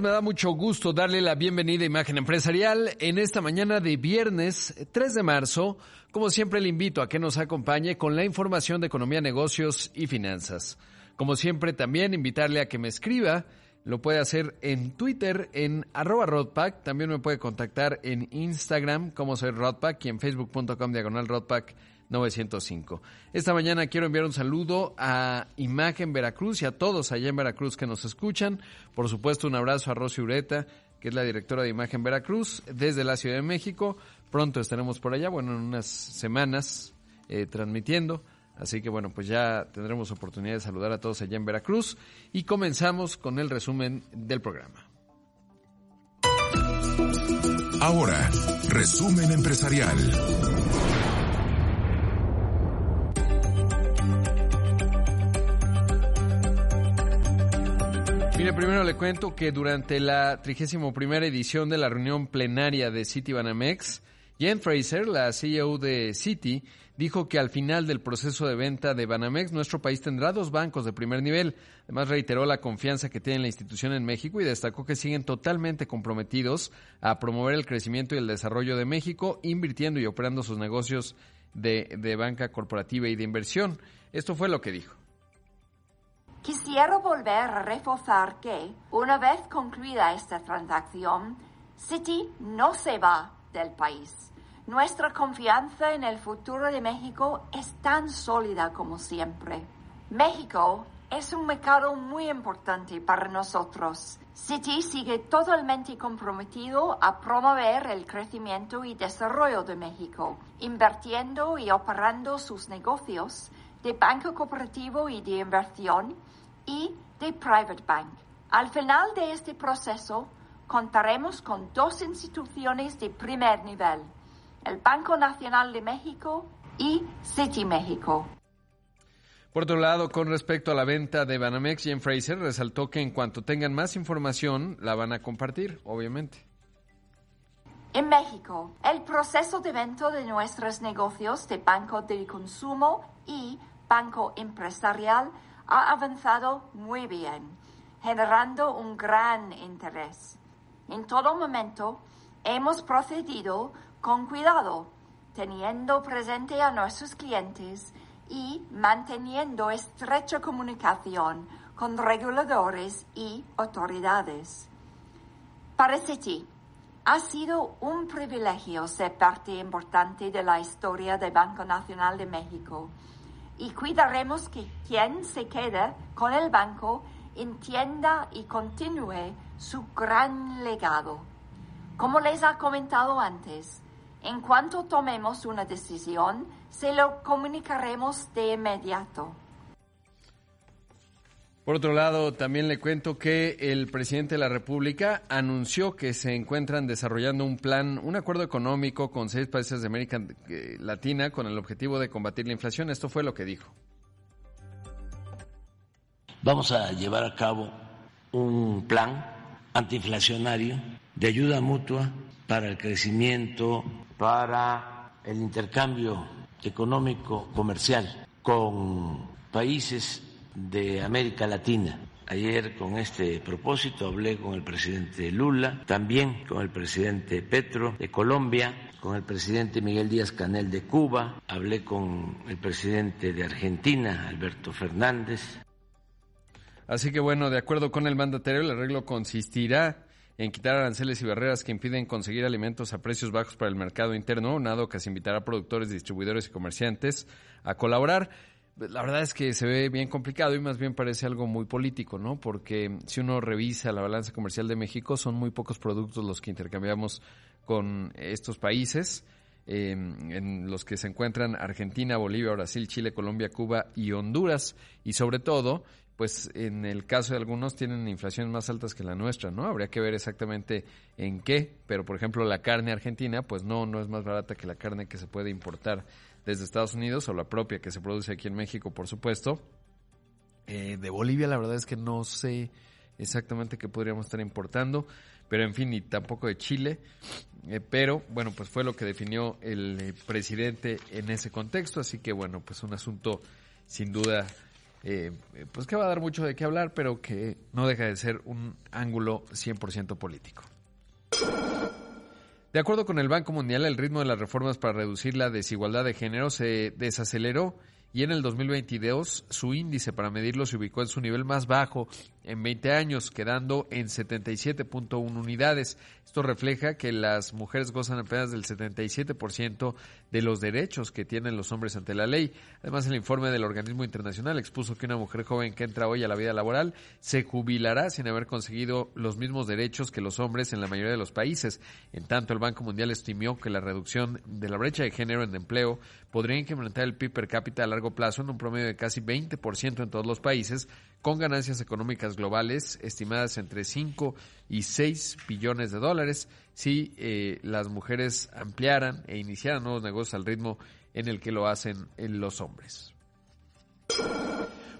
Me da mucho gusto darle la bienvenida a Imagen Empresarial en esta mañana de viernes 3 de marzo. Como siempre le invito a que nos acompañe con la información de economía, negocios y finanzas. Como siempre también invitarle a que me escriba, lo puede hacer en Twitter en arroba Rodpack, también me puede contactar en Instagram como soy Rodpack y en facebook.com diagonal Rodpack 905. Esta mañana quiero enviar un saludo a Imagen Veracruz y a todos allá en Veracruz que nos escuchan. Por supuesto, un abrazo a Rosy Ureta, que es la directora de Imagen Veracruz, desde la Ciudad de México. Pronto estaremos por allá, bueno, en unas semanas eh, transmitiendo. Así que bueno, pues ya tendremos oportunidad de saludar a todos allá en Veracruz y comenzamos con el resumen del programa. Ahora, resumen empresarial. Primero le cuento que durante la 31 edición de la reunión plenaria de City Banamex, Jen Fraser, la CEO de City, dijo que al final del proceso de venta de Banamex, nuestro país tendrá dos bancos de primer nivel. Además, reiteró la confianza que tiene la institución en México y destacó que siguen totalmente comprometidos a promover el crecimiento y el desarrollo de México, invirtiendo y operando sus negocios de banca corporativa y de inversión. Esto fue lo que dijo. Quisiera volver a reforzar que, una vez concluida esta transacción, Citi no se va del país. Nuestra confianza en el futuro de México es tan sólida como siempre. México es un mercado muy importante para nosotros. Citi sigue totalmente comprometido a promover el crecimiento y desarrollo de México, invirtiendo y operando sus negocios de banco cooperativo y de inversión y de Private Bank. Al final de este proceso, contaremos con dos instituciones de primer nivel, el Banco Nacional de México y City México. Por otro lado, con respecto a la venta de Banamex, Jen Fraser resaltó que en cuanto tengan más información, la van a compartir, obviamente. En México, el proceso de venta de nuestros negocios de banco de consumo y banco empresarial ha avanzado muy bien, generando un gran interés. En todo momento hemos procedido con cuidado, teniendo presente a nuestros clientes y manteniendo estrecha comunicación con reguladores y autoridades. Para Citi, ha sido un privilegio ser parte importante de la historia del Banco Nacional de México y cuidaremos que quien se quede con el banco entienda y continúe su gran legado. Como les ha comentado antes, en cuanto tomemos una decisión, se lo comunicaremos de inmediato. Por otro lado, también le cuento que el presidente de la República anunció que se encuentran desarrollando un plan, un acuerdo económico con seis países de América Latina con el objetivo de combatir la inflación. Esto fue lo que dijo. Vamos a llevar a cabo un plan antiinflacionario de ayuda mutua para el crecimiento, para el intercambio económico comercial con países de América Latina. Ayer con este propósito hablé con el presidente Lula, también con el presidente Petro de Colombia, con el presidente Miguel Díaz Canel de Cuba, hablé con el presidente de Argentina, Alberto Fernández. Así que bueno, de acuerdo con el mandatario, el arreglo consistirá en quitar aranceles y barreras que impiden conseguir alimentos a precios bajos para el mercado interno, nado que se invitará a productores, distribuidores y comerciantes a colaborar la verdad es que se ve bien complicado y más bien parece algo muy político, ¿no? Porque si uno revisa la balanza comercial de México, son muy pocos productos los que intercambiamos con estos países, eh, en los que se encuentran Argentina, Bolivia, Brasil, Chile, Colombia, Cuba y Honduras. Y sobre todo, pues en el caso de algunos tienen inflaciones más altas que la nuestra, ¿no? Habría que ver exactamente en qué, pero por ejemplo la carne argentina, pues no, no es más barata que la carne que se puede importar desde Estados Unidos o la propia que se produce aquí en México, por supuesto. Eh, de Bolivia la verdad es que no sé exactamente qué podríamos estar importando, pero en fin, y tampoco de Chile. Eh, pero bueno, pues fue lo que definió el eh, presidente en ese contexto, así que bueno, pues un asunto sin duda, pues que va a dar mucho de qué hablar, pero que no deja de ser un ángulo 100% político. De acuerdo con el Banco Mundial, el ritmo de las reformas para reducir la desigualdad de género se desaceleró y en el 2022 su índice para medirlo se ubicó en su nivel más bajo en 20 años, quedando en 77.1 unidades. Esto refleja que las mujeres gozan apenas del 77% de los derechos que tienen los hombres ante la ley. Además, el informe del organismo internacional expuso que una mujer joven que entra hoy a la vida laboral se jubilará sin haber conseguido los mismos derechos que los hombres en la mayoría de los países. En tanto, el Banco Mundial estimó que la reducción de la brecha de género en empleo podría incrementar el PIB per cápita a largo plazo en un promedio de casi 20% en todos los países, con ganancias económicas globales estimadas entre 5 y 6 billones de dólares si eh, las mujeres ampliaran e iniciaran nuevos negocios al ritmo en el que lo hacen los hombres.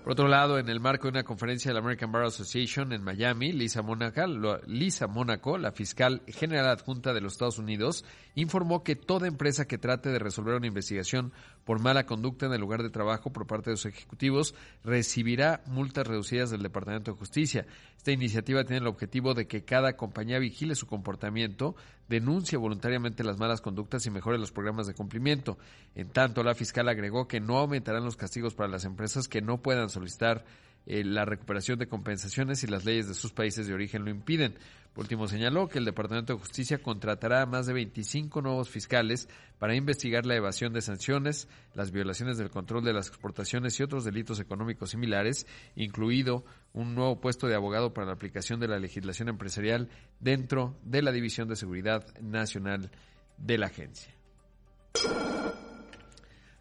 Por otro lado, en el marco de una conferencia de la American Bar Association en Miami, Lisa Monaco, la fiscal general adjunta de los Estados Unidos, informó que toda empresa que trate de resolver una investigación por mala conducta en el lugar de trabajo por parte de los ejecutivos recibirá multas reducidas del Departamento de Justicia. Esta iniciativa tiene el objetivo de que cada compañía vigile su comportamiento, denuncie voluntariamente las malas conductas y mejore los programas de cumplimiento. En tanto, la fiscal agregó que no aumentarán los castigos para las empresas que no puedan solicitar eh, la recuperación de compensaciones si las leyes de sus países de origen lo impiden. Por último, señaló que el Departamento de Justicia contratará a más de 25 nuevos fiscales para investigar la evasión de sanciones, las violaciones del control de las exportaciones y otros delitos económicos similares, incluido un nuevo puesto de abogado para la aplicación de la legislación empresarial dentro de la División de Seguridad Nacional de la agencia.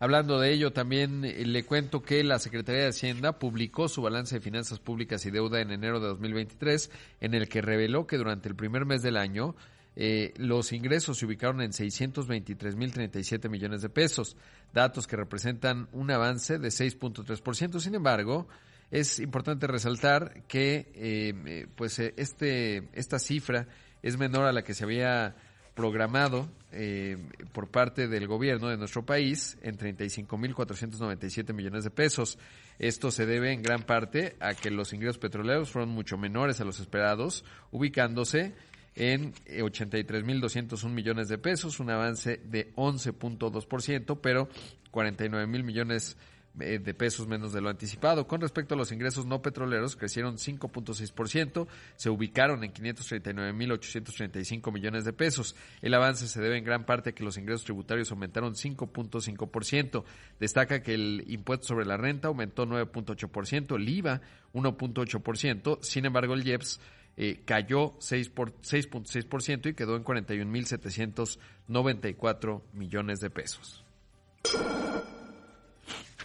Hablando de ello, también eh, le cuento que la Secretaría de Hacienda publicó su balance de finanzas públicas y deuda en enero de 2023, en el que reveló que durante el primer mes del año eh, los ingresos se ubicaron en 623.037 millones de pesos, datos que representan un avance de 6.3%. Sin embargo, es importante resaltar que eh, pues este esta cifra es menor a la que se había programado eh, por parte del gobierno de nuestro país en 35.497 millones de pesos. Esto se debe en gran parte a que los ingresos petroleros fueron mucho menores a los esperados, ubicándose en 83.201 millones de pesos, un avance de 11.2%, pero 49.000 millones de eh, de pesos menos de lo anticipado. Con respecto a los ingresos no petroleros, crecieron 5.6%, se ubicaron en 539.835 millones de pesos. El avance se debe en gran parte a que los ingresos tributarios aumentaron 5.5%. Destaca que el impuesto sobre la renta aumentó 9.8%, el IVA 1.8%, sin embargo el IEPS eh, cayó 6.6% y quedó en 41.794 millones de pesos.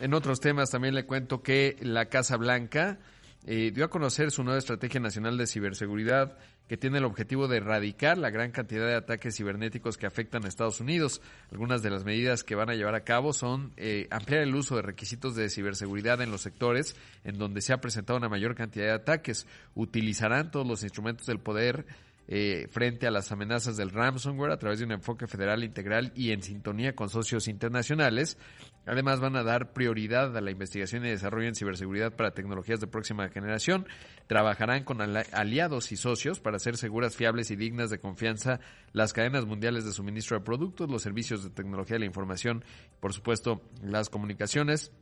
En otros temas también le cuento que la Casa Blanca eh, dio a conocer su nueva estrategia nacional de ciberseguridad que tiene el objetivo de erradicar la gran cantidad de ataques cibernéticos que afectan a Estados Unidos. Algunas de las medidas que van a llevar a cabo son eh, ampliar el uso de requisitos de ciberseguridad en los sectores en donde se ha presentado una mayor cantidad de ataques. Utilizarán todos los instrumentos del poder eh, frente a las amenazas del ransomware a través de un enfoque federal integral y en sintonía con socios internacionales. Además van a dar prioridad a la investigación y desarrollo en ciberseguridad para tecnologías de próxima generación. Trabajarán con aliados y socios para hacer seguras, fiables y dignas de confianza las cadenas mundiales de suministro de productos, los servicios de tecnología de la información, por supuesto las comunicaciones.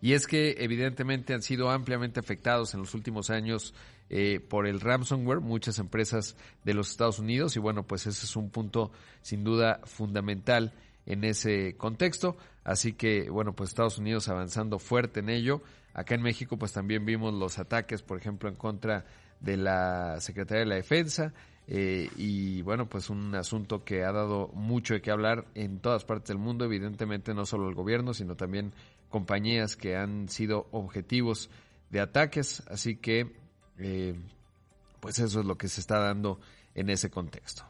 Y es que evidentemente han sido ampliamente afectados en los últimos años eh, por el ransomware, muchas empresas de los Estados Unidos, y bueno, pues ese es un punto sin duda fundamental en ese contexto. Así que, bueno, pues Estados Unidos avanzando fuerte en ello. Acá en México, pues también vimos los ataques, por ejemplo, en contra de la Secretaría de la Defensa. Eh, y bueno, pues un asunto que ha dado mucho de qué hablar en todas partes del mundo, evidentemente no solo el gobierno, sino también compañías que han sido objetivos de ataques. Así que eh, pues eso es lo que se está dando en ese contexto.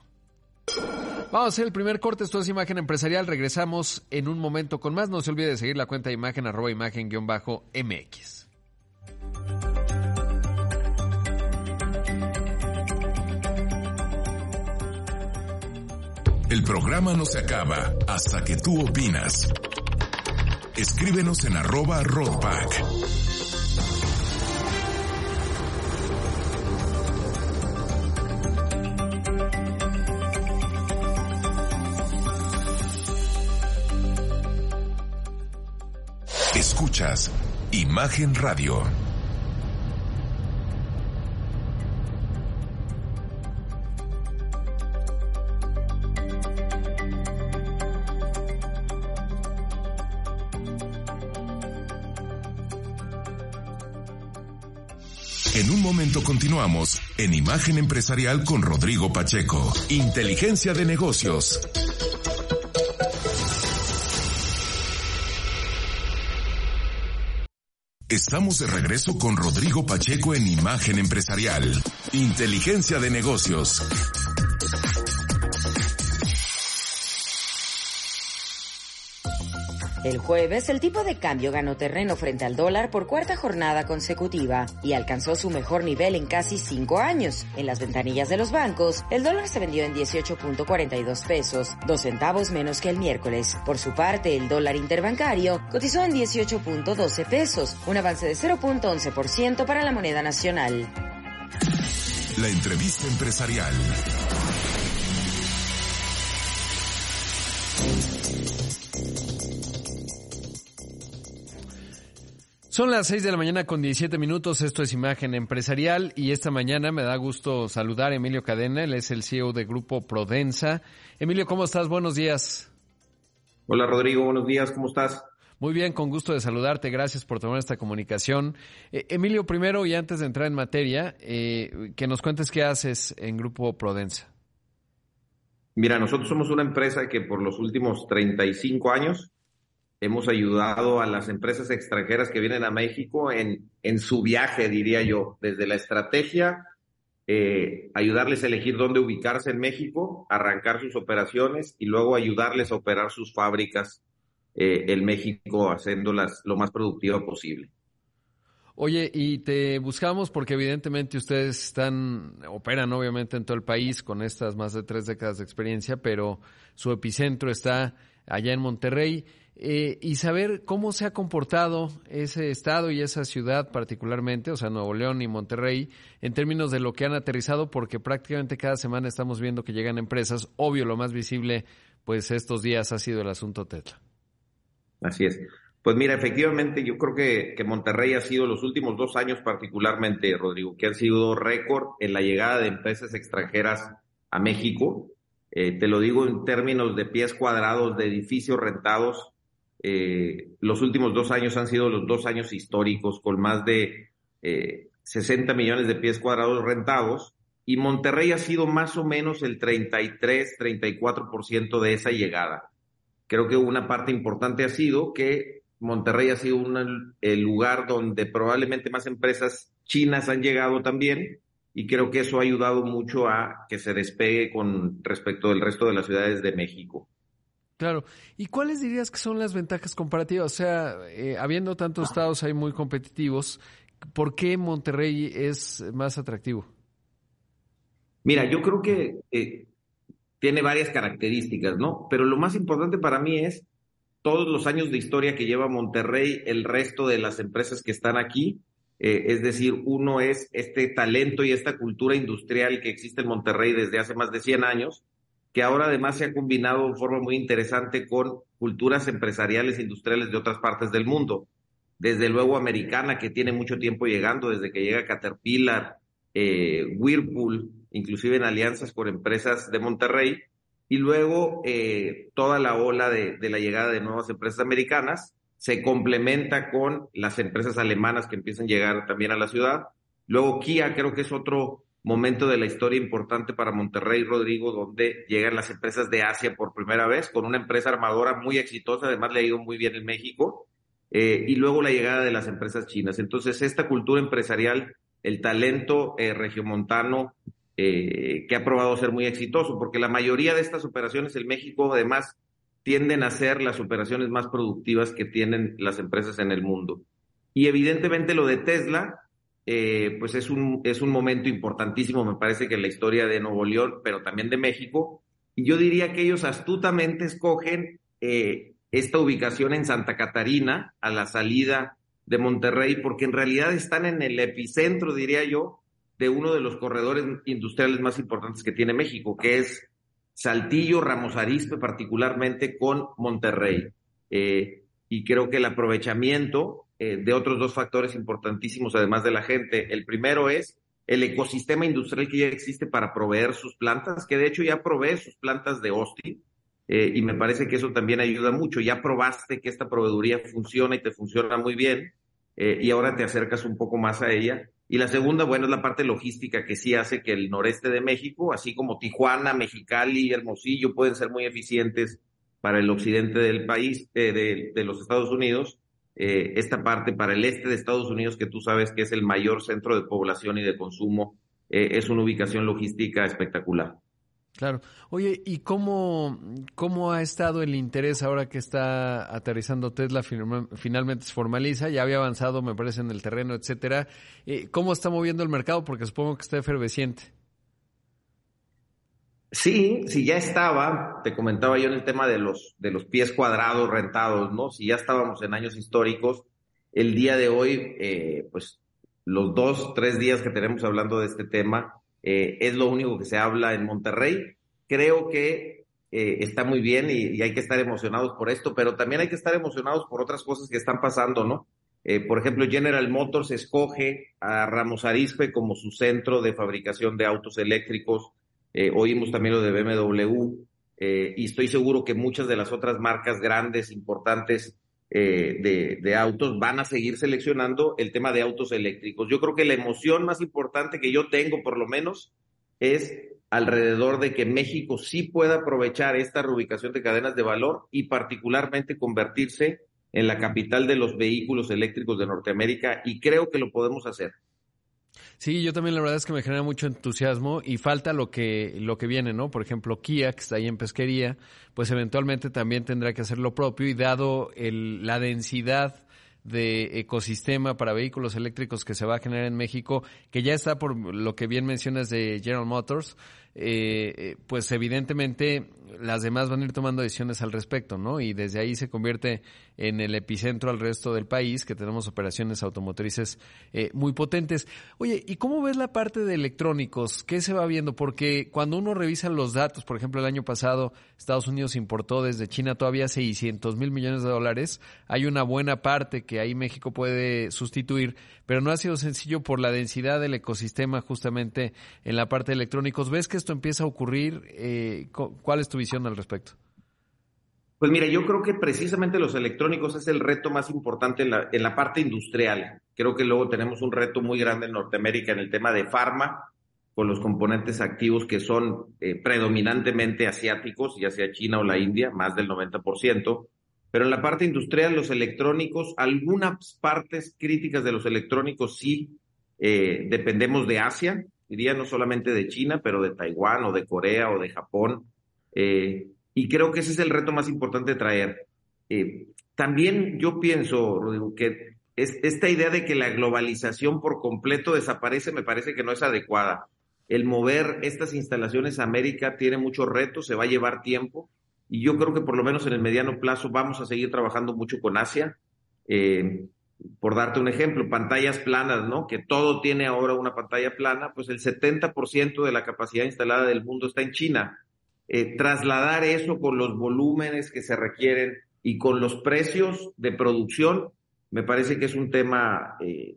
Vamos a hacer el primer corte, esto es Imagen Empresarial, regresamos en un momento con más, no se olvide de seguir la cuenta de imagen arroba imagen bajo MX. El programa no se acaba hasta que tú opinas. Escríbenos en arroba roadpack. Escuchas Imagen Radio. Continuamos en Imagen Empresarial con Rodrigo Pacheco. Inteligencia de negocios. Estamos de regreso con Rodrigo Pacheco en Imagen Empresarial. Inteligencia de negocios. El jueves, el tipo de cambio ganó terreno frente al dólar por cuarta jornada consecutiva y alcanzó su mejor nivel en casi cinco años. En las ventanillas de los bancos, el dólar se vendió en 18.42 pesos, dos centavos menos que el miércoles. Por su parte, el dólar interbancario cotizó en 18.12 pesos, un avance de 0.11% para la moneda nacional. La entrevista empresarial. Son las 6 de la mañana con 17 minutos, esto es Imagen Empresarial y esta mañana me da gusto saludar a Emilio Cadena, él es el CEO de Grupo Prodensa. Emilio, ¿cómo estás? Buenos días. Hola Rodrigo, buenos días, ¿cómo estás? Muy bien, con gusto de saludarte, gracias por tomar esta comunicación. Eh, Emilio, primero y antes de entrar en materia, eh, que nos cuentes qué haces en Grupo Prodensa. Mira, nosotros somos una empresa que por los últimos 35 años hemos ayudado a las empresas extranjeras que vienen a México en, en su viaje, diría yo, desde la estrategia, eh, ayudarles a elegir dónde ubicarse en México, arrancar sus operaciones y luego ayudarles a operar sus fábricas eh, en México, haciéndolas lo más productiva posible. Oye, y te buscamos porque evidentemente ustedes están, operan obviamente en todo el país con estas más de tres décadas de experiencia, pero su epicentro está allá en Monterrey. Eh, y saber cómo se ha comportado ese estado y esa ciudad particularmente, o sea, Nuevo León y Monterrey, en términos de lo que han aterrizado, porque prácticamente cada semana estamos viendo que llegan empresas. Obvio, lo más visible, pues estos días ha sido el asunto Tetla. Así es. Pues mira, efectivamente, yo creo que, que Monterrey ha sido los últimos dos años particularmente, Rodrigo, que han sido récord en la llegada de empresas extranjeras a México. Eh, te lo digo en términos de pies cuadrados de edificios rentados eh, los últimos dos años han sido los dos años históricos con más de 60 eh, millones de pies cuadrados rentados y Monterrey ha sido más o menos el 33, 34% de esa llegada. Creo que una parte importante ha sido que Monterrey ha sido el lugar donde probablemente más empresas chinas han llegado también y creo que eso ha ayudado mucho a que se despegue con respecto del resto de las ciudades de México. Claro. ¿Y cuáles dirías que son las ventajas comparativas? O sea, eh, habiendo tantos estados ahí muy competitivos, ¿por qué Monterrey es más atractivo? Mira, yo creo que eh, tiene varias características, ¿no? Pero lo más importante para mí es todos los años de historia que lleva Monterrey, el resto de las empresas que están aquí. Eh, es decir, uno es este talento y esta cultura industrial que existe en Monterrey desde hace más de 100 años que ahora además se ha combinado de forma muy interesante con culturas empresariales industriales de otras partes del mundo. Desde luego americana, que tiene mucho tiempo llegando, desde que llega Caterpillar, eh, Whirlpool, inclusive en alianzas con empresas de Monterrey, y luego eh, toda la ola de, de la llegada de nuevas empresas americanas se complementa con las empresas alemanas que empiezan a llegar también a la ciudad. Luego Kia creo que es otro momento de la historia importante para Monterrey, Rodrigo, donde llegan las empresas de Asia por primera vez, con una empresa armadora muy exitosa, además le ha ido muy bien en México, eh, y luego la llegada de las empresas chinas. Entonces, esta cultura empresarial, el talento eh, regiomontano eh, que ha probado ser muy exitoso, porque la mayoría de estas operaciones en México además tienden a ser las operaciones más productivas que tienen las empresas en el mundo. Y evidentemente lo de Tesla, eh, pues es un, es un momento importantísimo, me parece que en la historia de Nuevo León, pero también de México. Y yo diría que ellos astutamente escogen eh, esta ubicación en Santa Catarina, a la salida de Monterrey, porque en realidad están en el epicentro, diría yo, de uno de los corredores industriales más importantes que tiene México, que es Saltillo, Ramos Arizpe, particularmente con Monterrey. Eh, y creo que el aprovechamiento eh, de otros dos factores importantísimos, además de la gente. El primero es el ecosistema industrial que ya existe para proveer sus plantas, que de hecho ya provee sus plantas de Austin, eh, y me parece que eso también ayuda mucho. Ya probaste que esta proveeduría funciona y te funciona muy bien, y ahora te acercas un poco más a ella. Y la segunda, bueno, es la parte logística que sí hace que el noreste de México, así como Tijuana, Mexicali y Hermosillo, pueden ser muy eficientes para el occidente del país, eh, de, los Estados Unidos. Eh, esta parte para el este de Estados Unidos, que tú sabes que es el mayor centro de población y de consumo, eh, es una ubicación logística espectacular. Claro. Oye, ¿y cómo, cómo ha estado el interés ahora que está aterrizando Tesla, finalmente se formaliza, ya había avanzado, me parece, en el terreno, etcétera? Eh, ¿Cómo está moviendo el mercado? Porque supongo que está efervesciente. Sí, sí, ya estaba, te comentaba yo en el tema de los, de los pies cuadrados rentados, ¿no? Si ya estábamos en años históricos, el día de hoy, eh, pues los dos, tres días que tenemos hablando de este tema, eh, es lo único que se habla en Monterrey. Creo que eh, está muy bien y, hay que estar emocionados por esto, pero también hay que estar emocionados por otras cosas que están pasando, ¿no? Eh, por ejemplo, General Motors escoge a Ramos Arizpe como su centro de fabricación de autos eléctricos. Oímos también lo de BMW y estoy seguro que muchas de las otras marcas grandes, importantes de, de, autos van a seguir seleccionando el tema de autos eléctricos. Yo creo que la emoción más importante que yo tengo, por lo menos, es alrededor de que México sí pueda aprovechar esta reubicación de cadenas de valor y particularmente convertirse en la capital de los vehículos eléctricos de Norteamérica y creo que lo podemos hacer. Sí, yo también la verdad es que me genera mucho entusiasmo y falta lo que, lo que viene, ¿no? Por ejemplo, Kia, que está ahí en pesquería, pues eventualmente también tendrá que hacer lo propio y dado el, la densidad de ecosistema para vehículos eléctricos que se va a generar en México, que ya está por lo que bien mencionas de General Motors, eh, eh, pues evidentemente las demás van a ir tomando decisiones al respecto, ¿no? Y desde ahí se convierte en el epicentro al resto del país, que tenemos operaciones automotrices eh, muy potentes. Oye, ¿y cómo ves la parte de electrónicos? ¿Qué se va viendo? Porque cuando uno revisa los datos, por ejemplo, el año pasado Estados Unidos importó desde China todavía 600 mil millones de dólares. Hay una buena parte que ahí México puede sustituir, pero no ha sido sencillo por la densidad del ecosistema justamente en la parte de electrónicos. ¿Ves que esto empieza a ocurrir? Eh, ¿Cuál es tu visión al respecto? Pues mira, yo creo que precisamente los electrónicos es el reto más importante en la, en la parte industrial. Creo que luego tenemos un reto muy grande en Norteamérica en el tema de farma, con los componentes activos que son eh, predominantemente asiáticos, ya sea China o la India, más del 90%. Pero en la parte industrial, los electrónicos, algunas partes críticas de los electrónicos sí eh, dependemos de Asia, diría no solamente de China, pero de Taiwán o de Corea o de Japón. Eh, y creo que ese es el reto más importante de traer. Eh, también yo pienso, Rodrigo, que es, esta idea de que la globalización por completo desaparece me parece que no es adecuada. El mover estas instalaciones a América tiene muchos retos, se va a llevar tiempo y yo creo que por lo menos en el mediano plazo vamos a seguir trabajando mucho con Asia. Eh, por darte un ejemplo, pantallas planas, ¿no? Que todo tiene ahora una pantalla plana, pues el 70% de la capacidad instalada del mundo está en China. Eh, trasladar eso con los volúmenes que se requieren y con los precios de producción, me parece que es un tema eh,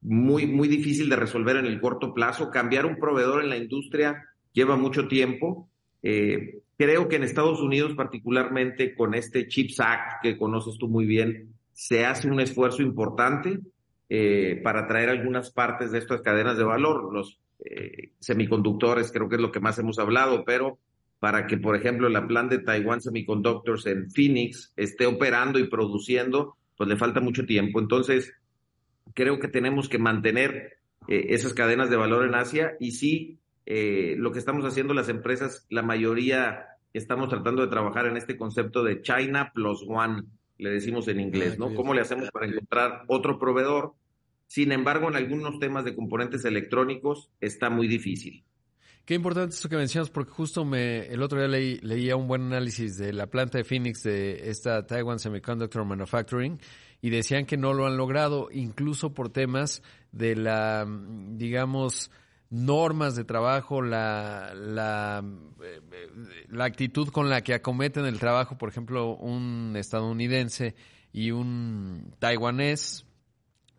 muy, muy difícil de resolver en el corto plazo. Cambiar un proveedor en la industria lleva mucho tiempo. Eh, creo que en Estados Unidos, particularmente con este CHIPS Act que conoces tú muy bien, se hace un esfuerzo importante para traer algunas partes de estas cadenas de valor. Los semiconductores creo que es lo que más hemos hablado, pero para que, por ejemplo, la plan de Taiwan Semiconductors en Phoenix esté operando y produciendo, pues le falta mucho tiempo. Entonces, creo que tenemos que mantener eh, esas cadenas de valor en Asia y sí eh, lo que estamos haciendo las empresas, la mayoría estamos tratando de trabajar en este concepto de China plus one, le decimos en inglés, ¿no? ¿Cómo le hacemos para encontrar otro proveedor? Sin embargo, en algunos temas de componentes electrónicos está muy difícil. Qué importante esto que mencionas, porque justo me, el otro día leí, leía un buen análisis de la planta de Phoenix de esta Taiwan Semiconductor Manufacturing y decían que no lo han logrado, incluso por temas de la, digamos, normas de trabajo, la, la, eh, la actitud con la que acometen el trabajo, por ejemplo, un estadounidense y un taiwanés,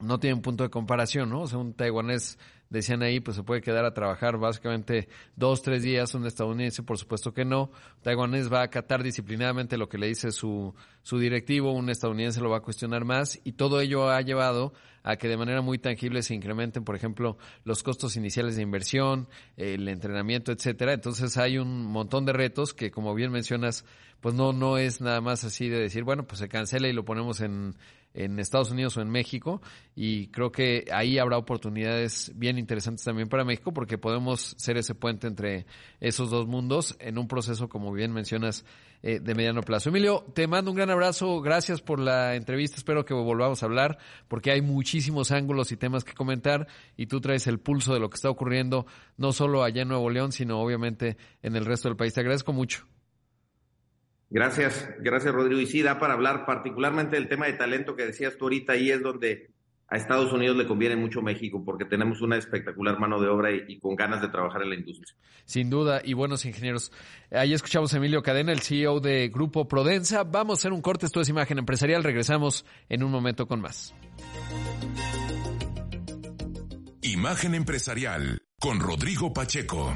no tienen punto de comparación, ¿no? O sea, un taiwanés decían ahí, pues se puede quedar a trabajar básicamente dos, tres días, un estadounidense, por supuesto que no. Taiwanés va a acatar disciplinadamente lo que le dice su, su directivo, un estadounidense lo va a cuestionar más y todo ello ha llevado a que de manera muy tangible se incrementen, por ejemplo, los costos iniciales de inversión, el entrenamiento, etcétera. Entonces hay un montón de retos que, como bien mencionas, pues no, no es nada más así de decir, bueno, pues se cancela y lo ponemos en, en Estados Unidos o en México y creo que ahí habrá oportunidades bien interesantes también para México porque podemos ser ese puente entre esos dos mundos en un proceso, como bien mencionas, eh, de mediano plazo. Emilio, te mando un gran abrazo, gracias por la entrevista, espero que volvamos a hablar porque hay muchísimos ángulos y temas que comentar y tú traes el pulso de lo que está ocurriendo no solo allá en Nuevo León, sino obviamente en el resto del país. Te agradezco mucho. Gracias, gracias Rodrigo. Y sí, da para hablar particularmente del tema de talento que decías tú ahorita, ahí es donde a Estados Unidos le conviene mucho México porque tenemos una espectacular mano de obra y, con ganas de trabajar en la industria. Sin duda, y buenos ingenieros. Ahí escuchamos a Emilio Cadena, el CEO de Grupo Prodensa. Vamos a hacer un corte, esto es Imagen Empresarial. Regresamos en un momento con más. Imagen Empresarial con Rodrigo Pacheco.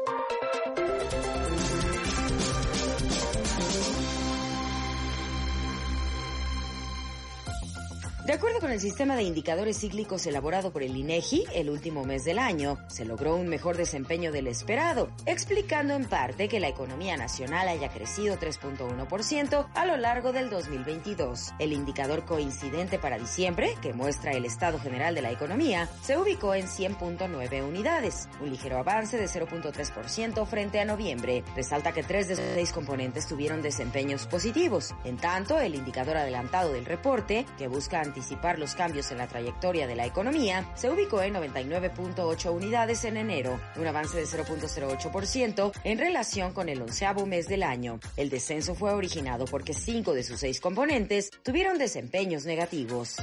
De acuerdo con el sistema de indicadores cíclicos elaborado por el INEGI, el último mes del año se logró un mejor desempeño del esperado, explicando en parte que la economía nacional haya crecido 3.1% a lo largo del 2022. El indicador coincidente para diciembre, que muestra el estado general de la economía, se ubicó en 100.9 unidades, un ligero avance de 0.3% frente a noviembre. Resalta que tres de sus seis componentes tuvieron desempeños positivos. En tanto, el indicador adelantado del reporte, que busca anticipar los cambios en la trayectoria de la economía, se ubicó en 99.8 unidades en enero, un avance de 0.08% en relación con el onceavo mes del año. El descenso fue originado porque cinco de sus seis componentes tuvieron desempeños negativos.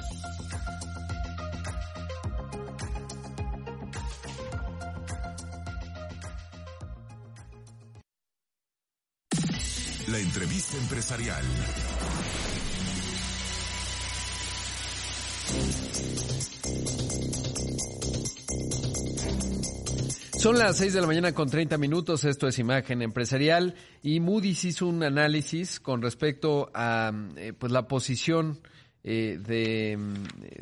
La entrevista empresarial. Son las 6 de la mañana con 30 minutos, esto es Imagen Empresarial y Moody's hizo un análisis con respecto a eh, pues la posición eh, de,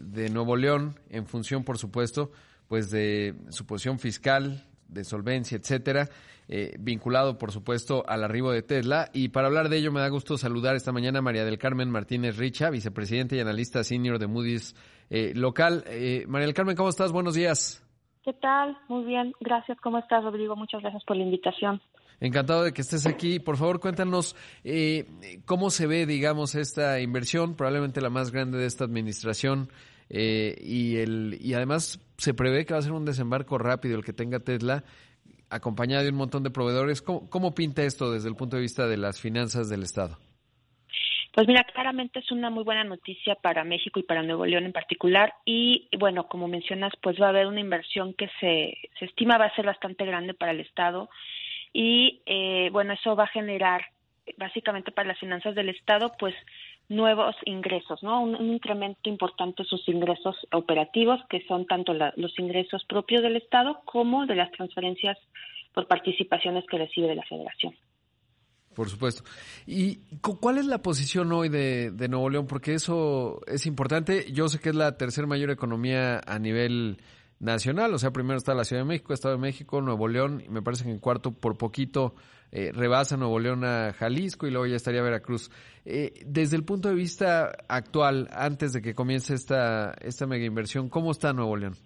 de, Nuevo León en función, por supuesto, pues de su posición fiscal, de solvencia, etcétera, eh, vinculado, por supuesto, al arribo de Tesla. Y para hablar de ello me da gusto saludar esta mañana a María del Carmen Martínez Richa, vicepresidente y analista senior de Moody's local. María del Carmen, ¿cómo estás? Buenos días. ¿Qué tal? Muy bien, gracias. ¿Cómo estás, Rodrigo? Muchas gracias por la invitación. Encantado de que estés aquí. Por favor, cuéntanos eh, cómo se ve, digamos, esta inversión, probablemente la más grande de esta administración, eh, y, el, y además se prevé que va a ser un desembarco rápido el que tenga Tesla, acompañado de un montón de proveedores. ¿Cómo, cómo pinta esto desde el punto de vista de las finanzas del Estado? Pues mira, claramente es una muy buena noticia para México y para Nuevo León en particular. Y bueno, como mencionas, pues va a haber una inversión que se, se estima va a ser bastante grande para el Estado. Y eh, bueno, eso va a generar básicamente para las finanzas del Estado, pues nuevos ingresos, ¿no? Un, incremento importante en sus ingresos operativos, que son tanto los ingresos propios del Estado como de las transferencias por participaciones que recibe de la Federación. Por supuesto. ¿Y cuál es la posición hoy de, Nuevo León? Porque eso es importante. Yo sé que es la tercera mayor economía a nivel nacional. O sea, primero está la Ciudad de México, Estado de México, Nuevo León, y me parece que en cuarto por poquito eh, rebasa Nuevo León a Jalisco y luego ya estaría Veracruz. Eh, desde el punto de vista actual, antes de que comience esta, esta mega inversión, ¿cómo está Nuevo León?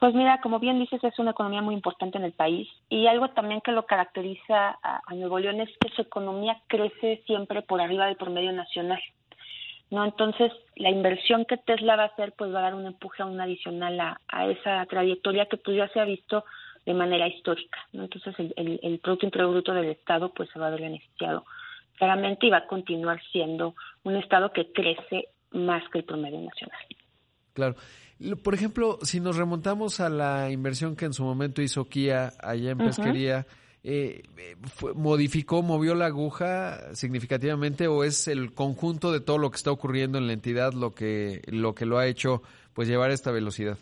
Pues mira, como bien dices, es una economía muy importante en el país y algo también que lo caracteriza a, Nuevo León es que su economía crece siempre por arriba del promedio nacional. ¿no? Entonces, la inversión que Tesla va a hacer, pues va a dar un empuje aún adicional a, esa trayectoria que pues ya se ha visto de manera histórica, ¿no? Entonces, el, el, Producto Interior Bruto del Estado, pues se va a ver beneficiado claramente y va a continuar siendo un Estado que crece más que el promedio nacional. Claro. Por ejemplo, si nos remontamos a la inversión que en su momento hizo Kia allá en pesquería, eh, ¿modificó, movió la aguja significativamente o es el conjunto de todo lo que está ocurriendo en la entidad lo que lo, que lo ha hecho pues llevar esta velocidad?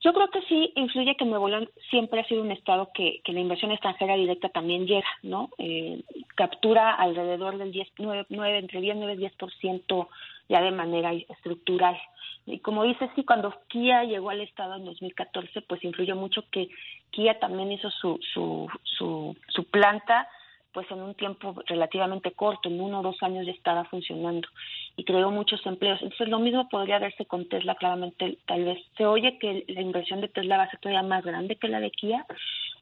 Yo creo que sí influye que Nuevo León siempre ha sido un estado que, la inversión extranjera directa también llega, ¿no? Eh, captura alrededor del 10, 9, 9, entre 10 9 10% ya de manera estructural. Y como dices, sí, cuando Kia llegó al Estado en 2014, pues influyó mucho que Kia también hizo su, su, su, su planta pues en un tiempo relativamente corto, en uno o dos años ya estaba funcionando y creó muchos empleos. Entonces lo mismo podría verse con Tesla, claramente tal vez se oye que la inversión de Tesla va a ser todavía más grande que la de Kia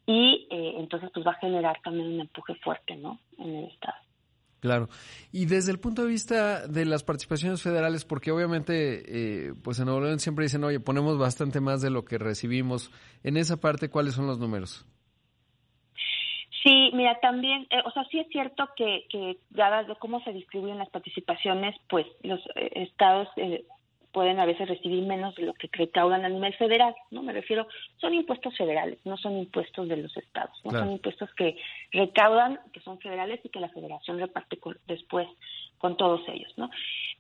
y eh, entonces pues va a generar también un empuje fuerte, ¿no? En el Estado. Claro. Y desde el punto de vista de las participaciones federales, porque obviamente, eh, pues en Nuevo León siempre dicen, oye, ponemos bastante más de lo que recibimos. En esa parte, ¿cuáles son los números? Sí, mira, también, eh, o sea, sí es cierto que, que dadas de cómo se distribuyen las participaciones, pues los eh, estados pueden a veces recibir menos de lo que recaudan a nivel federal, ¿no? Me refiero, son impuestos federales, no son impuestos de los estados, no son impuestos que recaudan, que son federales y que la federación reparte después con todos ellos, ¿no?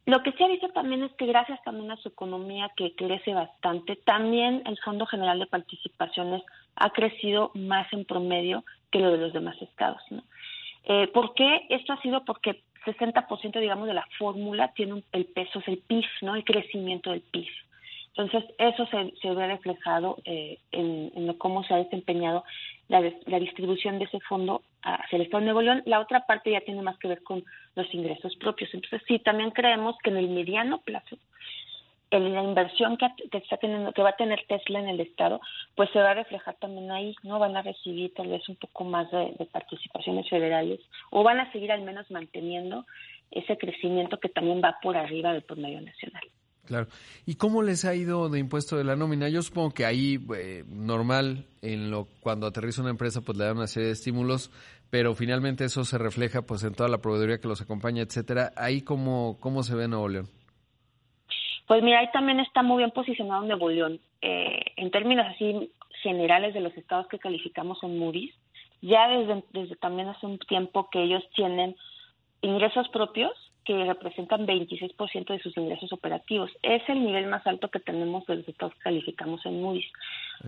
Lo que se ha visto también es que gracias también a su economía que crece bastante, también el Fondo General de Participaciones ha crecido más en promedio que lo de los demás estados, ¿no? Eh, ¿Por qué? Esto ha sido porque 60% digamos de la fórmula tiene el peso, es el PIB, ¿no? El crecimiento del PIB. Entonces, eso se, se ve reflejado eh, en, cómo se ha desempeñado la, la, distribución de ese fondo hacia el Estado de Nuevo León. La otra parte ya tiene más que ver con los ingresos propios. Entonces, sí, también creemos que en el mediano plazo en la inversión que, está teniendo, que va a tener Tesla en el estado, pues se va a reflejar también ahí, ¿no? Van a recibir tal vez un poco más de, participaciones federales o van a seguir al menos manteniendo ese crecimiento que también va por arriba del promedio nacional. Claro. ¿Y cómo les ha ido de impuesto de la nómina? Yo supongo que ahí, eh, normal, en lo cuando aterriza una empresa, pues le dan una serie de estímulos, pero finalmente eso se refleja pues en toda la proveeduría que los acompaña, etcétera. Ahí cómo, cómo se ve Nuevo León. Pues mira, ahí también está muy bien posicionado Nuevo León. Eh, en términos así generales de los estados que calificamos en Moody's, ya desde, desde también hace un tiempo que ellos tienen ingresos propios que representan 26% de sus ingresos operativos. Es el nivel más alto que tenemos de los estados que calificamos en Moody's.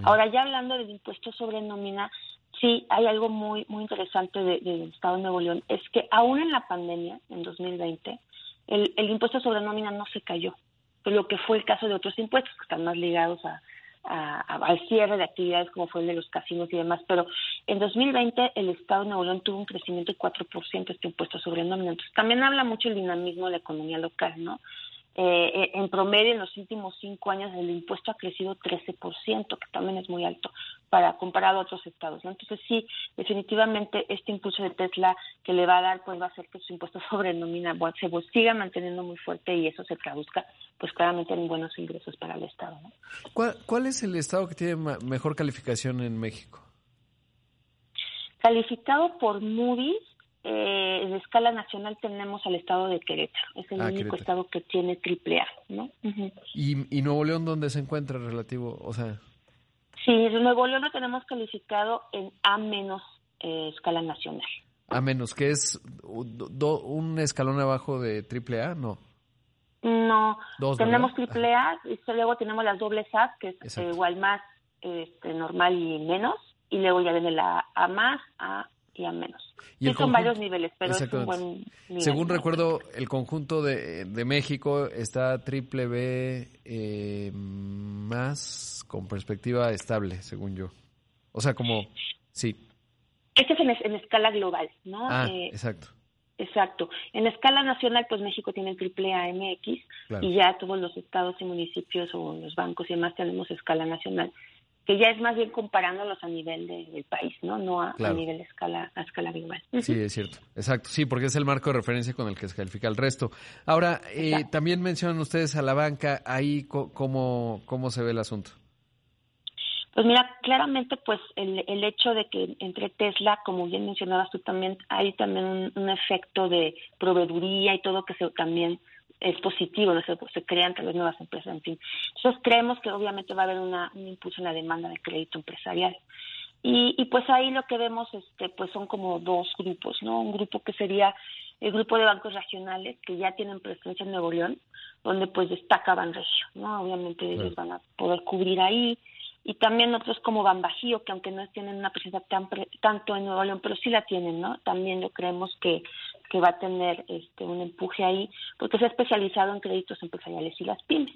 Ahora, ya hablando del impuesto sobre nómina, sí hay algo muy muy interesante del estado de Nuevo León, es que aún en la pandemia, en 2020, el, el impuesto sobre nómina no se cayó lo que fue el caso de otros impuestos que están más ligados a, al cierre de actividades como fue el de los casinos y demás, pero en 2020 el Estado de Nuevo tuvo un crecimiento de 4% este impuesto sobre nómina. Entonces también habla mucho el dinamismo de la economía local, ¿no? Eh, eh, en promedio, en los últimos cinco años, el impuesto ha crecido 13%, que también es muy alto para comparado a otros estados. Entonces, sí, definitivamente este impulso de Tesla que le va a dar, pues va a hacer que su impuesto sobre nómina se siga manteniendo muy fuerte y eso se traduzca, pues claramente en buenos ingresos para el Estado. ¿Cuál, ¿Cuál es el estado que tiene mejor calificación en México? Calificado por Moody's, eh, en escala nacional tenemos al estado de Querétaro, es el ah, único estado que tiene triple A, ¿no? ¿Y, Nuevo León dónde se encuentra relativo? O sea... Sí, Nuevo León lo tenemos calificado en A menos eh, escala nacional. A menos, que es un escalón abajo de triple A, ¿no? No, tenemos triple A y luego tenemos las dobles A, que es igual más este, normal y menos, y luego ya viene la A más, A menos. Y son varios niveles, pero es un buen nivel. Según recuerdo, el conjunto de, de México está triple B eh, más con perspectiva estable, según yo. O sea, como, sí. Este es en, escala global, ¿no? Ah, eh, exacto. Exacto. En escala nacional, pues México tiene el triple AMX y ya todos los estados y municipios o los bancos y demás tenemos escala nacional que ya es más bien comparándolos a nivel del país, ¿no? No a, nivel escala, a escala global. Sí, es cierto. Exacto. Sí, porque es el marco de referencia con el que se califica el resto. Ahora, eh, también mencionan ustedes a la banca, ahí cómo, cómo se ve el asunto. Pues mira, claramente pues el, el hecho de que entre Tesla, como bien mencionabas tú también, hay también un, un efecto de proveeduría y todo que se también es positivo, ¿no? se, se crean tal vez nuevas empresas, en fin. Entonces creemos que obviamente va a haber una, un impulso en la demanda de crédito empresarial. Y, y pues ahí lo que vemos este, pues son como dos grupos, ¿no? Un grupo que sería el grupo de bancos regionales que ya tienen presencia en Nuevo León, donde pues destaca Banregio, ¿no? Obviamente ellos van a poder cubrir ahí y también otros como Bambajío, que aunque no tienen una presencia tan tanto en Nuevo León, pero sí la tienen, ¿no? También lo creemos que, que va a tener este un empuje ahí, porque se ha especializado en créditos empresariales y las pymes.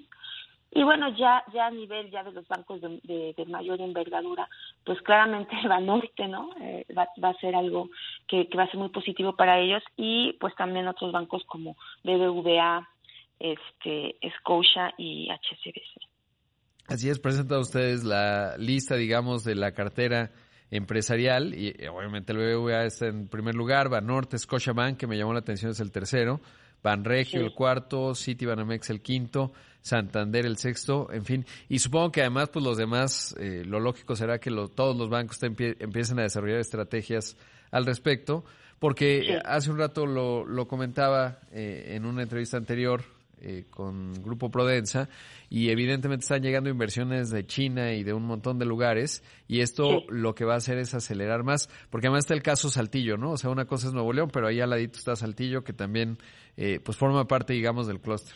Y bueno, ya ya a nivel ya de los bancos de, de, mayor envergadura, pues claramente el Banorte, ¿no? Eh, va, va, a ser algo que, que va a ser muy positivo para ellos y pues también otros bancos como BBVA, este, Scotia y HSBC. Así es, presenta a ustedes la lista, digamos, de la cartera empresarial y eh, obviamente el BBVA está en primer lugar, Banorte, Scotiabank, que me llamó la atención, es el tercero, Banregio el cuarto, Citibanamex el quinto, Santander el sexto, en fin. Y supongo que además, pues los demás, eh, lo lógico será que todos los bancos empiecen a desarrollar estrategias al respecto, porque hace un rato lo, lo comentaba eh, en una entrevista anterior eh, con Grupo Prodensa y evidentemente están llegando inversiones de China y de un montón de lugares y esto lo que va a hacer es acelerar más, porque además está el caso Saltillo, ¿no? O sea, una cosa es Nuevo León, pero ahí al ladito está Saltillo que también eh, pues forma parte, digamos, del clúster.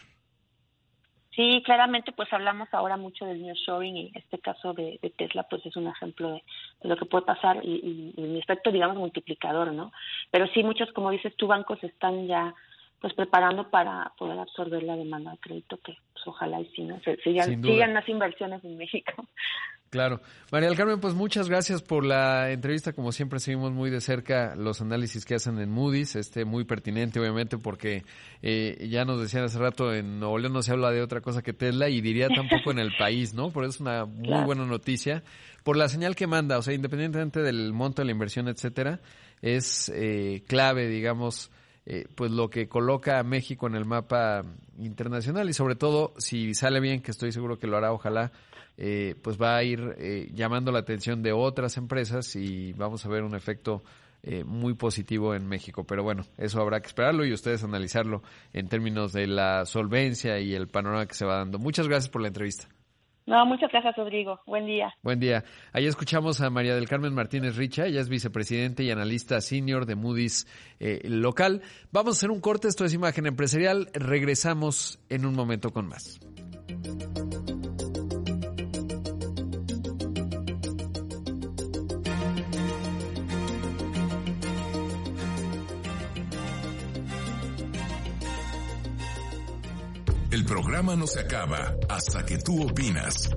Sí, claramente pues hablamos ahora mucho del nearshoring y este caso de, Tesla pues es un ejemplo de, lo que puede pasar y, y, y efecto digamos multiplicador, ¿no? Pero sí muchos como dices tú bancos están ya pues preparando para poder absorber la demanda de crédito que pues, ojalá y ¿no? sigan, sigan las inversiones en México. Claro. María del Carmen, pues muchas gracias por la entrevista. Como siempre, seguimos muy de cerca los análisis que hacen en Moody's, este muy pertinente, obviamente, porque eh, ya nos decían hace rato, en Nuevo León no se habla de otra cosa que Tesla y diría tampoco en el país, ¿no? Por eso es una muy buena noticia. Por la señal que manda, o sea, independientemente del monto de la inversión, etcétera, es eh, clave, digamos, eh, pues lo que coloca a México en el mapa internacional y sobre todo si sale bien, que estoy seguro que lo hará, ojalá, eh, pues va a ir eh, llamando la atención de otras empresas y vamos a ver un efecto muy positivo en México. Pero bueno, eso habrá que esperarlo y ustedes analizarlo en términos de la solvencia y el panorama que se va dando. Muchas gracias por la entrevista. No, muchas gracias, Rodrigo. Buen día. Buen día. Ahí escuchamos a María del Carmen Martínez Richa, ella es vicepresidente y analista senior de Moody's eh, local. Vamos a hacer un corte, esto es Imagen Empresarial. Regresamos en un momento con más. El programa no se acaba hasta que tú opinas.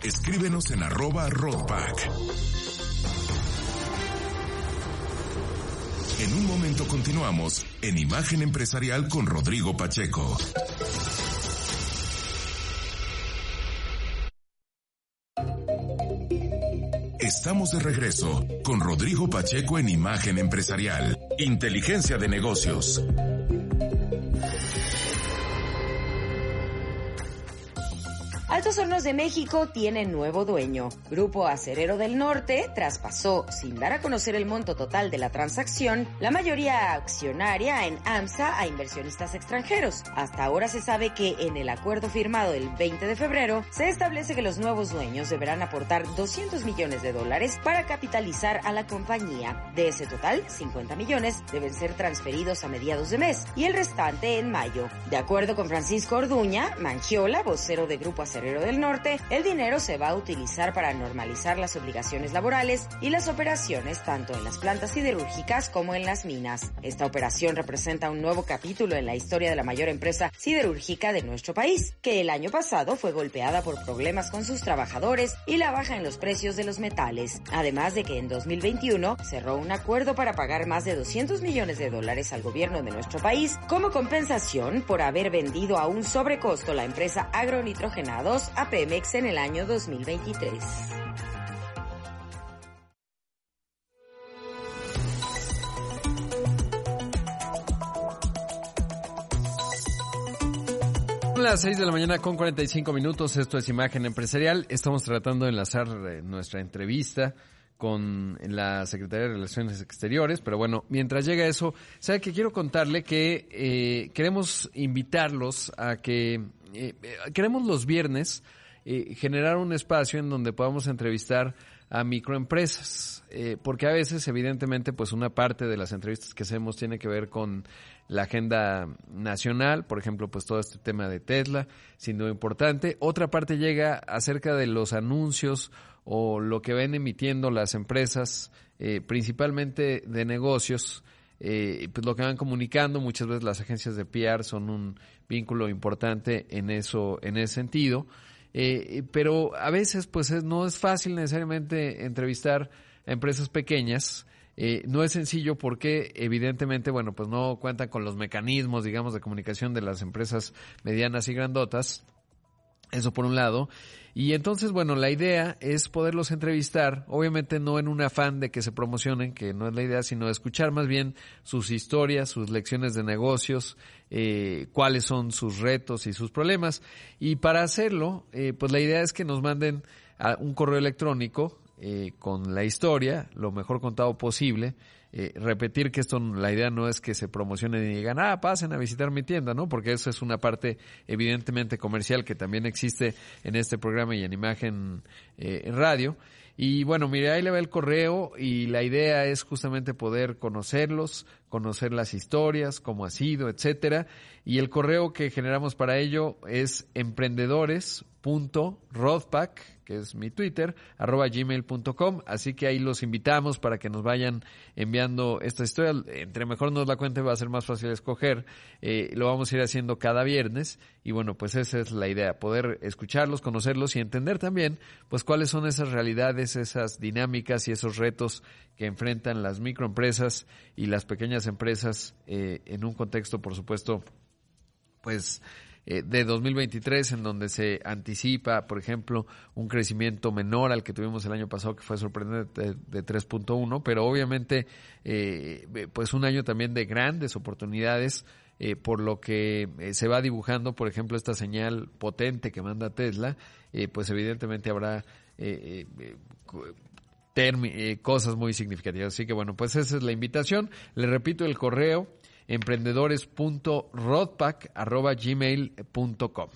Escríbenos en arroba roadpack. En un momento continuamos en Imagen Empresarial con Rodrigo Pacheco. Estamos de regreso con Rodrigo Pacheco en Imagen Empresarial. Inteligencia de negocios. Altos Hornos de México tiene nuevo dueño. Grupo Acerero del Norte traspasó, sin dar a conocer el monto total de la transacción, la mayoría accionaria en AMSA a inversionistas extranjeros. Hasta ahora se sabe que en el acuerdo firmado el 20 de febrero se establece que los nuevos dueños deberán aportar 200 millones de dólares para capitalizar a la compañía. De ese total, 50 millones deben ser transferidos a mediados de mes y el restante en mayo. De acuerdo con Francisco Orduña, Mangiola, vocero de Grupo Acerero del Norte, el dinero se va a utilizar para normalizar las obligaciones laborales y las operaciones tanto en las plantas siderúrgicas como en las minas. Esta operación representa un nuevo capítulo en la historia de la mayor empresa siderúrgica de nuestro país, que el año pasado fue golpeada por problemas con sus trabajadores y la baja en los precios de los metales, además de que en 2021 cerró un acuerdo para pagar más de 200 millones de dólares al gobierno de nuestro país como compensación por haber vendido a un sobrecosto la empresa Agronitrogenados a Pemex en el año 2023. las 6 de la mañana con 45 minutos, esto es Imagen Empresarial. Estamos tratando de enlazar eh, nuestra entrevista con la Secretaría de Relaciones Exteriores, pero bueno, mientras llega eso, sabe que quiero contarle que eh, queremos invitarlos a que eh, queremos los viernes generar un espacio en donde podamos entrevistar a microempresas, porque a veces, evidentemente, pues una parte de las entrevistas que hacemos tiene que ver con la agenda nacional, por ejemplo, pues todo este tema de Tesla, sin duda importante. Otra parte llega acerca de los anuncios o lo que ven emitiendo las empresas, eh, principalmente de negocios, eh, pues lo que van comunicando, muchas veces las agencias de PR son un vínculo importante en eso, en ese sentido. Eh, pero a veces, pues no es fácil necesariamente entrevistar a empresas pequeñas, eh, no es sencillo porque evidentemente, bueno, pues no cuentan con los mecanismos, digamos, de comunicación de las empresas medianas y grandotas. Eso por un lado. Y entonces, bueno, la idea es poderlos entrevistar, obviamente no en un afán de que se promocionen, que no es la idea, sino escuchar más bien sus historias, sus lecciones de negocios, eh, cuáles son sus retos y sus problemas. Y para hacerlo, eh, pues la idea es que nos manden un correo electrónico eh, con la historia, lo mejor contado posible. Eh, repetir que esto, la idea no es que se promocionen y digan, ah, pasen a visitar mi tienda, ¿no? Porque eso es una parte evidentemente comercial que también existe en este programa y en imagen eh, en radio. Y bueno, mire, ahí le va el correo y la idea es justamente poder conocerlos, conocer las historias, cómo ha sido, etcétera. Y el correo que generamos para ello es emprendedores.rodpack que es mi Twitter, arroba gmail.com. Así que ahí los invitamos para que nos vayan enviando esta historia. Entre mejor nos la cuente va a ser más fácil escoger. Eh, lo vamos a ir haciendo cada viernes. Y bueno, pues esa es la idea, poder escucharlos, conocerlos y entender también pues cuáles son esas realidades, esas dinámicas y esos retos que enfrentan las microempresas y las pequeñas empresas eh, en un contexto, por supuesto, pues eh, de 2023 en donde se anticipa, por ejemplo, un crecimiento menor al que tuvimos el año pasado que fue sorprendente de, 3.1, pero obviamente eh, pues un año también de grandes oportunidades eh, por lo que se va dibujando, por ejemplo, esta señal potente que manda Tesla, pues evidentemente habrá cosas muy significativas. Así que bueno, pues esa es la invitación. Le repito el correo emprendedores.rodpack.gmail.com.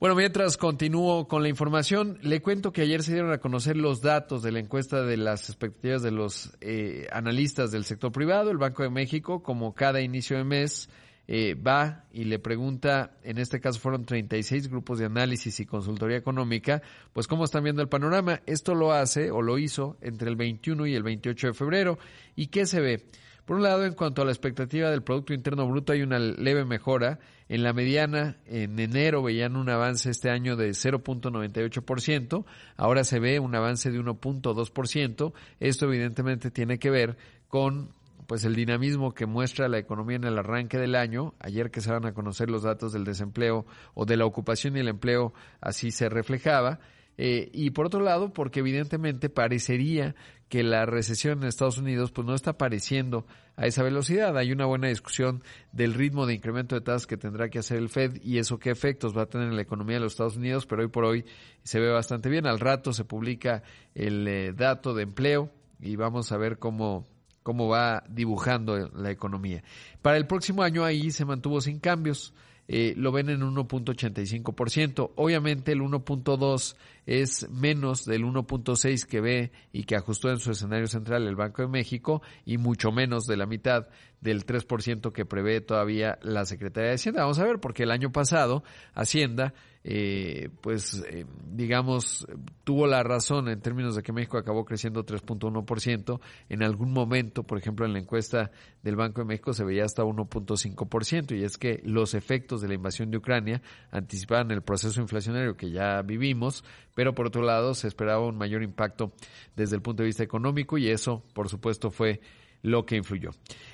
Bueno, mientras continúo con la información, le cuento que ayer se dieron a conocer los datos de la encuesta de las expectativas de los eh, analistas del sector privado. El Banco de México, como cada inicio de mes, eh, va y le pregunta, en este caso fueron 36 grupos de análisis y consultoría económica, pues cómo están viendo el panorama. Esto lo hace o lo hizo entre el 21 y el 28 de febrero. ¿Y qué se ve? Por un lado, en cuanto a la expectativa del Producto Interno Bruto, hay una leve mejora. En la mediana, en enero veían un avance este año de 0.98%, ahora se ve un avance de 1.2%. Esto evidentemente tiene que ver con pues el dinamismo que muestra la economía en el arranque del año, ayer que se van a conocer los datos del desempleo o de la ocupación y el empleo, así se reflejaba, eh, y por otro lado, porque evidentemente parecería que la recesión en Estados Unidos pues no está apareciendo a esa velocidad. Hay una buena discusión del ritmo de incremento de tasas que tendrá que hacer el Fed y eso qué efectos va a tener en la economía de los Estados Unidos, pero hoy por hoy se ve bastante bien. Al rato se publica el eh, dato de empleo y vamos a ver cómo cómo va dibujando la economía. Para el próximo año ahí se mantuvo sin cambios. eh, lo ven en 1.85%. Obviamente el 1.2 es menos del 1.6 que ve y que ajustó en su escenario central el Banco de México y mucho menos de la mitad del 3% que prevé todavía la Secretaría de Hacienda. Vamos a ver, porque el año pasado Hacienda eh, pues eh, digamos, tuvo la razón en términos de que México acabó creciendo 3.1%. En algún momento, por ejemplo, en la encuesta del Banco de México se veía hasta 1.5%, y es que los efectos de la invasión de Ucrania anticipaban el proceso inflacionario que ya vivimos, pero por otro lado se esperaba un mayor impacto desde el punto de vista económico y eso, por supuesto, fue lo que influyó.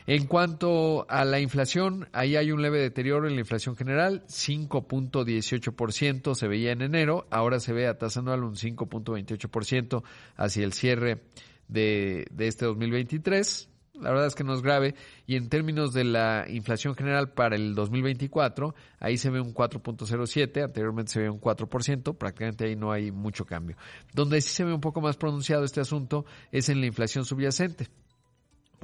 En cuanto a la inflación, ahí hay un leve deterioro en la inflación general, 5.18% se veía en enero, ahora se ve a tasa anual un 5.28% hacia el cierre de, de este 2023. La verdad es que no es grave. Y en términos de la inflación general para el 2024, ahí se ve un 4.07, anteriormente se ve un 4%, prácticamente ahí no hay mucho cambio. Donde sí se ve un poco más pronunciado este asunto es en la inflación subyacente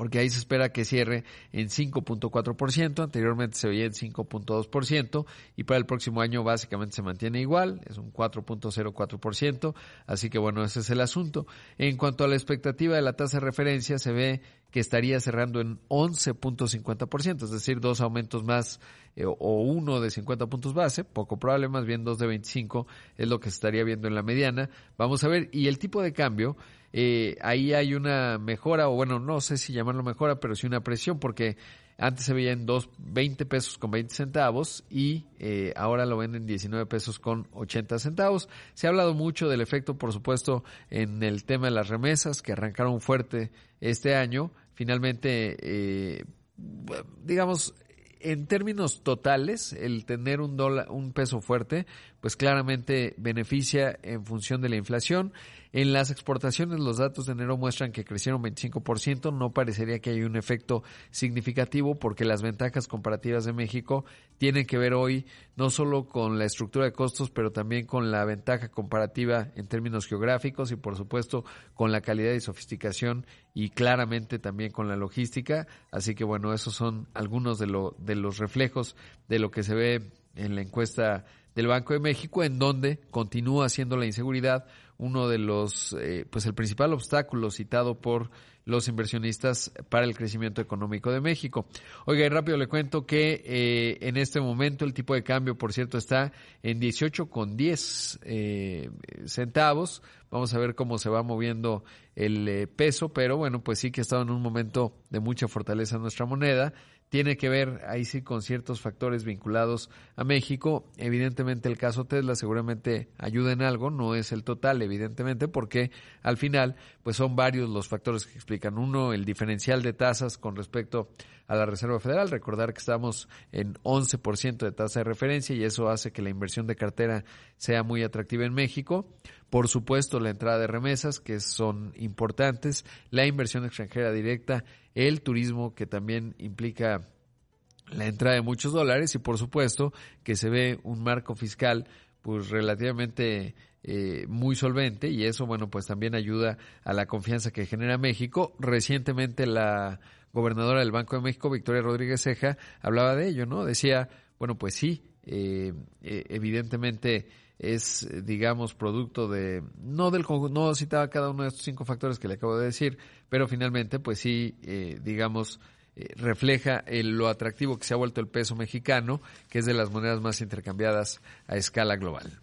porque ahí se espera que cierre en 5.4%, anteriormente se veía en 5.2% y para el próximo año básicamente se mantiene igual, es un 4.04%, así que bueno, ese es el asunto. En cuanto a la expectativa de la tasa de referencia, se ve que estaría cerrando en 11.50%, es decir, dos aumentos más eh, o uno de 50 puntos base, poco probable, más bien dos de 25 es lo que se estaría viendo en la mediana. Vamos a ver, y el tipo de cambio eh, ahí hay una mejora, o bueno, no sé si llamarlo mejora, pero sí una presión, porque antes se veía en dos, 20 pesos con 20 centavos y eh, ahora lo ven en 19 pesos con 80 centavos. Se ha hablado mucho del efecto, por supuesto, en el tema de las remesas, que arrancaron fuerte este año. Finalmente, eh, digamos, en términos totales, el tener un dólar, un peso fuerte, pues claramente beneficia en función de la inflación. En las exportaciones los datos de enero muestran que crecieron 25%, no parecería que haya un efecto significativo porque las ventajas comparativas de México tienen que ver hoy no solo con la estructura de costos, pero también con la ventaja comparativa en términos geográficos y por supuesto con la calidad y sofisticación y claramente también con la logística. Así que bueno, esos son algunos de, de los reflejos de lo que se ve en la encuesta del Banco de México, en donde continúa siendo la inseguridad uno de los, eh, pues el principal obstáculo citado por los inversionistas para el crecimiento económico de México. Oiga, y rápido le cuento que eh, en este momento el tipo de cambio, por cierto, está en 18 con 10 eh, centavos. Vamos a ver cómo se va moviendo el peso, pero bueno, pues sí que ha estado en un momento de mucha fortaleza nuestra moneda tiene que ver ahí sí con ciertos factores vinculados a México. Evidentemente el caso Tesla seguramente ayuda en algo, no es el total evidentemente porque al final pues son varios los factores que explican. Uno, el diferencial de tasas con respecto a la Reserva Federal. Recordar que estamos en 11% de tasa de referencia y eso hace que la inversión de cartera sea muy atractiva en México. Por supuesto, la entrada de remesas, que son importantes, la inversión extranjera directa, el turismo, que también implica la entrada de muchos dólares y por supuesto que se ve un marco fiscal pues relativamente eh, muy solvente y eso bueno pues también ayuda a la confianza que genera México. Recientemente la gobernadora del Banco de México, Victoria Rodríguez Ceja, hablaba de ello, ¿no? Decía, bueno pues sí, eh, eh, evidentemente es, digamos, producto de, no del no citaba cada uno de estos cinco factores que le acabo de decir, pero finalmente, pues sí, eh, digamos, eh, refleja lo atractivo que se ha vuelto el peso mexicano, que es de las monedas más intercambiadas a escala global.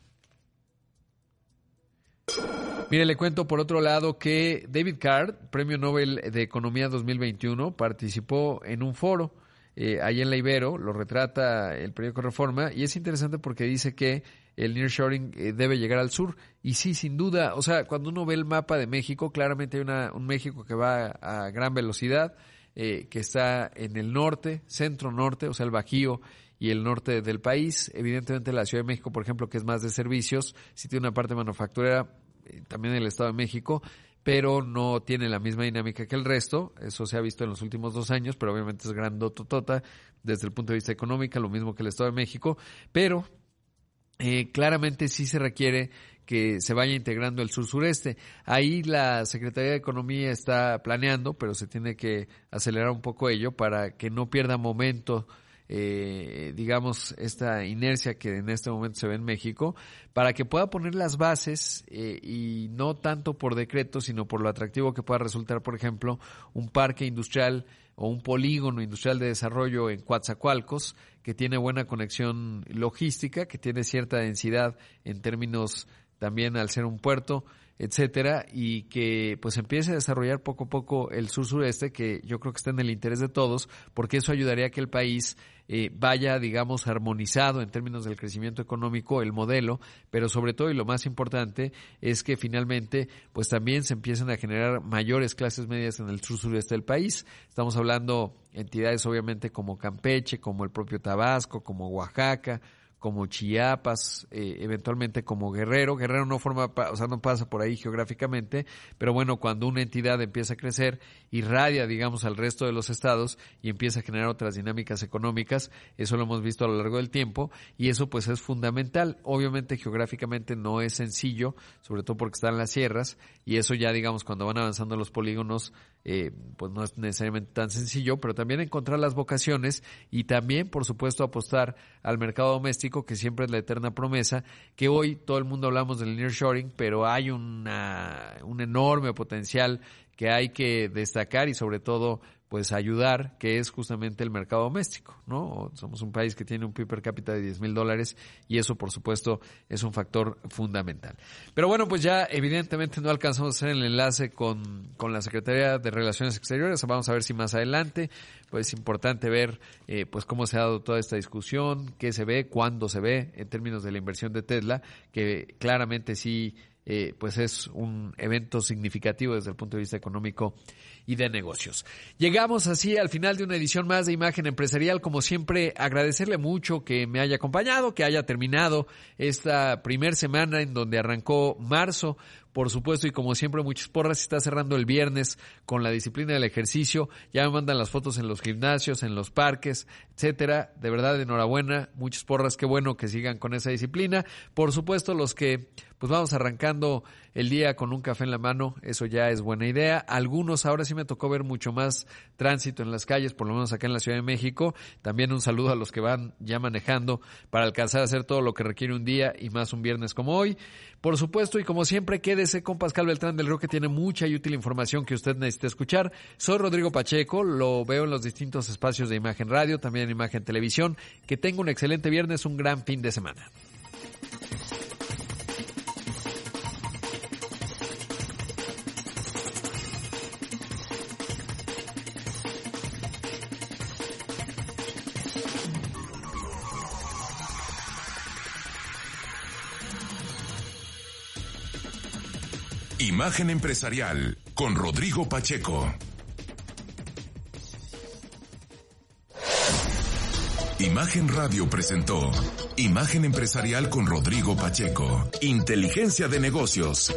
Mire, le cuento por otro lado que David Card, Premio Nobel de Economía 2021, participó en un foro eh, ahí en la Ibero, lo retrata el periódico Reforma, y es interesante porque dice que el nearshoring eh, debe llegar al sur. Y sí, sin duda, o sea, cuando uno ve el mapa de México, claramente hay una, un México que va a gran velocidad, eh, que está en el norte, centro-norte, o sea, el Bajío y el norte del país. Evidentemente la Ciudad de México, por ejemplo, que es más de servicios, sí tiene una parte manufacturera, eh, también el Estado de México, pero no tiene la misma dinámica que el resto. Eso se ha visto en los últimos dos años, pero obviamente es grandototota desde el punto de vista económico, lo mismo que el Estado de México. Pero eh, claramente sí se requiere que se vaya integrando el sur-sureste. Ahí la Secretaría de Economía está planeando, pero se tiene que acelerar un poco ello para que no pierda momento eh, digamos, esta inercia que en este momento se ve en México, para que pueda poner las bases eh, y no tanto por decreto, sino por lo atractivo que pueda resultar, por ejemplo, un parque industrial o un polígono industrial de desarrollo en Coatzacoalcos, que tiene buena conexión logística, que tiene cierta densidad en términos también al ser un puerto, etcétera, y que pues empiece a desarrollar poco a poco el sur sureste, que yo creo que está en el interés de todos, porque eso ayudaría a que el país eh, vaya, digamos, armonizado en términos del crecimiento económico, el modelo, pero sobre todo y lo más importante es que finalmente, pues también se empiecen a generar mayores clases medias en el sur sureste del país. Estamos hablando entidades obviamente como Campeche, como el propio Tabasco, como Oaxaca, como Chiapas, eh, eventualmente como Guerrero. Guerrero no forma, o sea, no pasa por ahí geográficamente, pero bueno, cuando una entidad empieza a crecer, irradia, digamos, al resto de los estados y empieza a generar otras dinámicas económicas, eso lo hemos visto a lo largo del tiempo y eso pues es fundamental. Obviamente geográficamente no es sencillo, sobre todo porque están las sierras y eso ya, digamos, cuando van avanzando los polígonos, eh, pues no es necesariamente tan sencillo, pero también encontrar las vocaciones y también, por supuesto, apostar al mercado doméstico, que siempre es la eterna promesa, que hoy todo el mundo hablamos del nearshoring, pero hay una, un enorme potencial que hay que destacar y sobre todo pues ayudar, que es justamente el mercado doméstico, ¿no? Somos un país que tiene un PIB per cápita de 10 mil dólares y eso, por supuesto, es un factor fundamental. Pero bueno, pues ya evidentemente no alcanzamos a hacer el enlace con, con la Secretaría de Relaciones Exteriores, vamos a ver si más adelante, pues es importante ver eh, pues cómo se ha dado toda esta discusión, qué se ve, cuándo se ve en términos de la inversión de Tesla, que claramente sí eh, pues es un evento significativo desde el punto de vista económico y de negocios. Llegamos así al final de una edición más de Imagen Empresarial. Como siempre, agradecerle mucho que me haya acompañado, que haya terminado esta primer semana en donde arrancó marzo por supuesto, y como siempre, muchas porras está cerrando el viernes con la disciplina del ejercicio. Ya me mandan las fotos en los gimnasios, en los parques, etcétera. De verdad, enhorabuena, muchas porras, qué bueno que sigan con esa disciplina. Por supuesto, los que pues vamos arrancando el día con un café en la mano, eso ya es buena idea. Algunos, ahora sí me tocó ver mucho más tránsito en las calles, por lo menos acá en la Ciudad de México. También un saludo a los que van ya manejando para alcanzar a hacer todo lo que requiere un día y más un viernes como hoy. Por supuesto, y como siempre, quédese con Pascal Beltrán del Río, que tiene mucha y útil información que usted necesita escuchar. Soy Rodrigo Pacheco, lo veo en los distintos espacios de Imagen Radio, también en Imagen Televisión. Que tenga un excelente viernes, un gran fin de semana. Imagen Empresarial con Rodrigo Pacheco. Imagen Radio presentó Imagen Empresarial con Rodrigo Pacheco. Inteligencia de negocios.